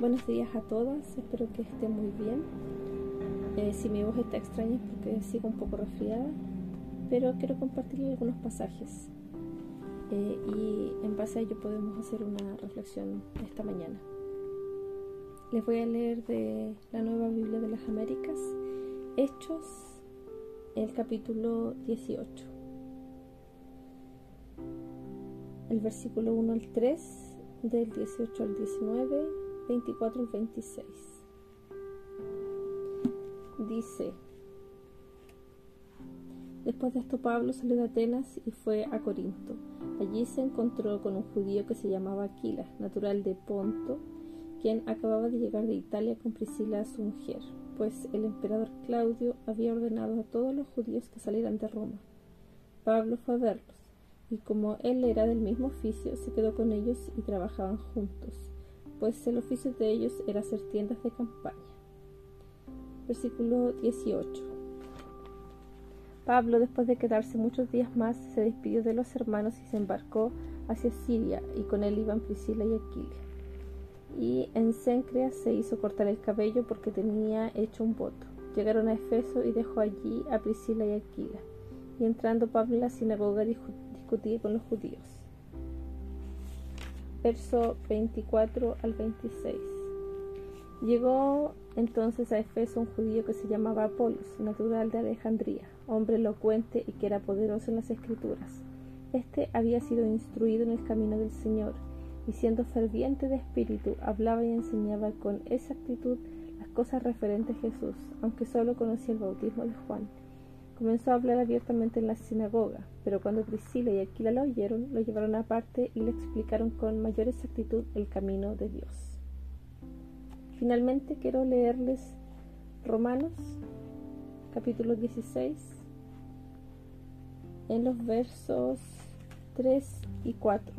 Buenos días a todas, espero que estén muy bien. Eh, si mi voz está extraña es porque sigo un poco resfriada, pero quiero compartir algunos pasajes eh, y en base a ello podemos hacer una reflexión esta mañana. Les voy a leer de la Nueva Biblia de las Américas, Hechos, el capítulo 18. El versículo 1 al 3, del 18 al 19 24 al 26. Dice, después de esto Pablo salió de Atenas y fue a Corinto. Allí se encontró con un judío que se llamaba Aquila, natural de Ponto, quien acababa de llegar de Italia con Priscila su mujer, pues el emperador Claudio había ordenado a todos los judíos que salieran de Roma. Pablo fue a verlos, y como él era del mismo oficio, se quedó con ellos y trabajaban juntos pues el oficio de ellos era hacer tiendas de campaña. Versículo 18. Pablo, después de quedarse muchos días más, se despidió de los hermanos y se embarcó hacia Siria, y con él iban Priscila y Aquila. Y en Cencrea se hizo cortar el cabello porque tenía hecho un voto. Llegaron a Efeso y dejó allí a Priscila y Aquila. Y entrando Pablo en la sinagoga discutía con los judíos verso 24 al 26. Llegó entonces a Efeso un judío que se llamaba Apolos, natural de Alejandría, hombre elocuente y que era poderoso en las escrituras. Este había sido instruido en el camino del Señor, y siendo ferviente de espíritu, hablaba y enseñaba con exactitud las cosas referentes a Jesús, aunque solo conocía el bautismo de Juan. Comenzó a hablar abiertamente en la sinagoga, pero cuando Priscila y Aquila lo oyeron, lo llevaron aparte y le explicaron con mayor exactitud el camino de Dios. Finalmente quiero leerles Romanos capítulo 16 en los versos 3 y 4.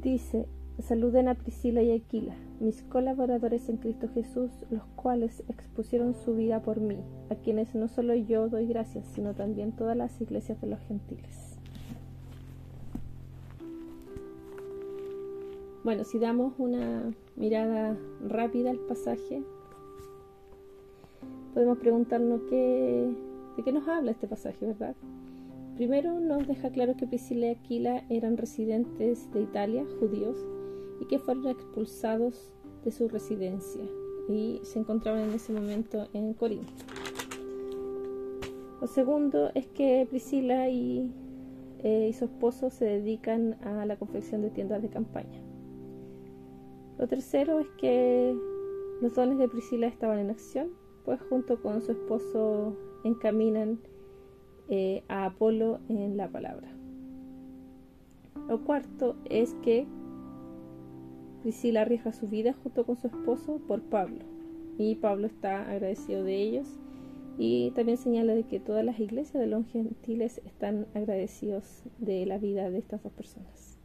Dice, saluden a Priscila y Aquila mis colaboradores en Cristo Jesús, los cuales expusieron su vida por mí, a quienes no solo yo doy gracias, sino también todas las iglesias de los gentiles. Bueno, si damos una mirada rápida al pasaje, podemos preguntarnos qué, de qué nos habla este pasaje, ¿verdad? Primero nos deja claro que Priscila y Aquila eran residentes de Italia, judíos, y que fueron expulsados de su residencia y se encontraban en ese momento en Corinto. Lo segundo es que Priscila y, eh, y su esposo se dedican a la confección de tiendas de campaña. Lo tercero es que los dones de Priscila estaban en acción, pues junto con su esposo encaminan eh, a Apolo en la palabra. Lo cuarto es que Priscila arriesga su vida junto con su esposo por Pablo y Pablo está agradecido de ellos y también señala de que todas las iglesias de los gentiles están agradecidos de la vida de estas dos personas.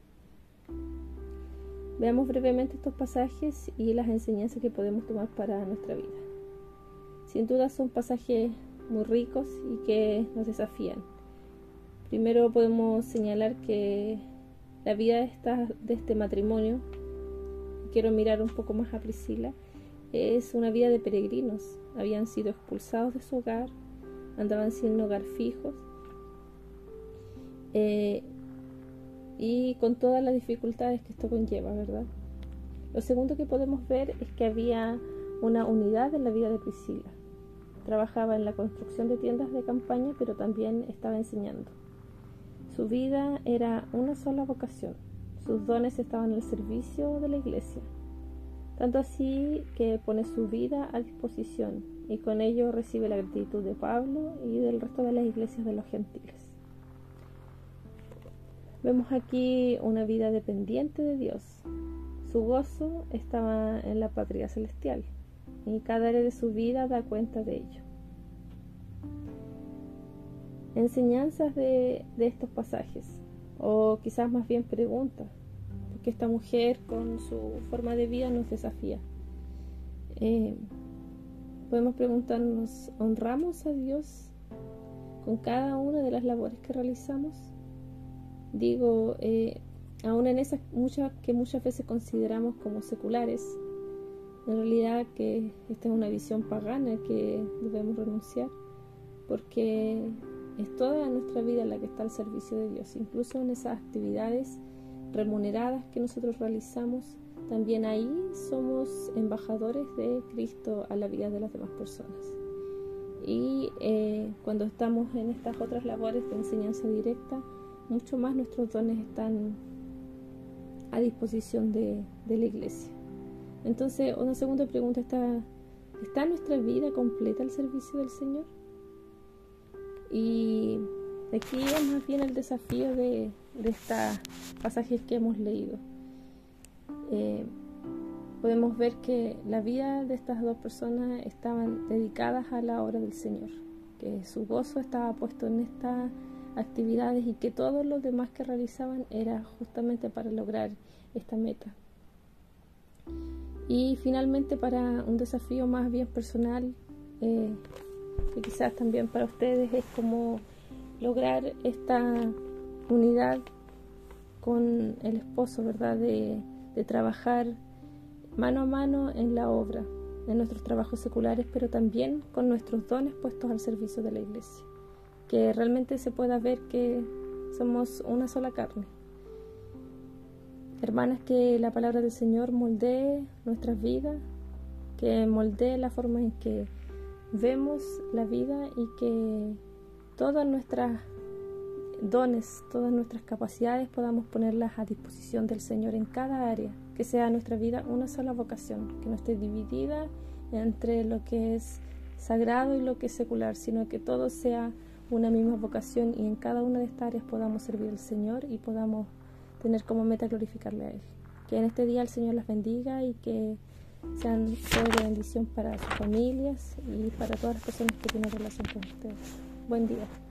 Veamos brevemente estos pasajes y las enseñanzas que podemos tomar para nuestra vida. Sin duda son pasajes muy ricos y que nos desafían. Primero podemos señalar que la vida de este matrimonio quiero mirar un poco más a Priscila, es una vida de peregrinos. Habían sido expulsados de su hogar, andaban sin hogar fijos eh, y con todas las dificultades que esto conlleva, ¿verdad? Lo segundo que podemos ver es que había una unidad en la vida de Priscila. Trabajaba en la construcción de tiendas de campaña, pero también estaba enseñando. Su vida era una sola vocación, sus dones estaban al servicio de la iglesia, tanto así que pone su vida a disposición y con ello recibe la gratitud de Pablo y del resto de las iglesias de los gentiles. Vemos aquí una vida dependiente de Dios. Su gozo estaba en la patria celestial y cada área de su vida da cuenta de ello. Enseñanzas de, de estos pasajes, o quizás más bien preguntas que esta mujer con su forma de vida nos desafía. Eh, podemos preguntarnos, ¿honramos a Dios con cada una de las labores que realizamos? Digo, eh, aún en esas muchas que muchas veces consideramos como seculares, en realidad que esta es una visión pagana que debemos renunciar, porque es toda nuestra vida la que está al servicio de Dios, incluso en esas actividades remuneradas que nosotros realizamos, también ahí somos embajadores de Cristo a la vida de las demás personas. Y eh, cuando estamos en estas otras labores de enseñanza directa, mucho más nuestros dones están a disposición de, la iglesia. Entonces, una segunda pregunta está, ¿está nuestra vida completa al servicio del Señor? Y aquí es más bien el desafío de, de estos pasajes que hemos leído. Eh, podemos ver que la vida de estas dos personas estaban dedicadas a la obra del Señor, que su gozo estaba puesto en estas actividades y que todo lo demás que realizaban era justamente para lograr esta meta. Y finalmente para un desafío más bien personal, eh, que quizás también para ustedes es como lograr esta unidad con el esposo, ¿verdad? De, de trabajar mano a mano en la obra, en nuestros trabajos seculares, pero también con nuestros dones puestos al servicio de la iglesia. Que realmente se pueda ver que somos una sola carne. Hermanas, que la palabra del Señor moldee nuestras vidas, que moldee la forma en que vemos la vida y que todas nuestras dones, todas nuestras capacidades podamos ponerlas a disposición del Señor en cada área, que sea nuestra vida una sola vocación, que no esté dividida entre lo que es sagrado y lo que es secular, sino que todo sea una misma vocación y en cada una de estas áreas podamos servir al Señor y podamos tener como meta glorificarle a Él. Que en este día el Señor las bendiga y que sean de bendición para sus familias y para todas las personas que tienen relación con ustedes. Buen día.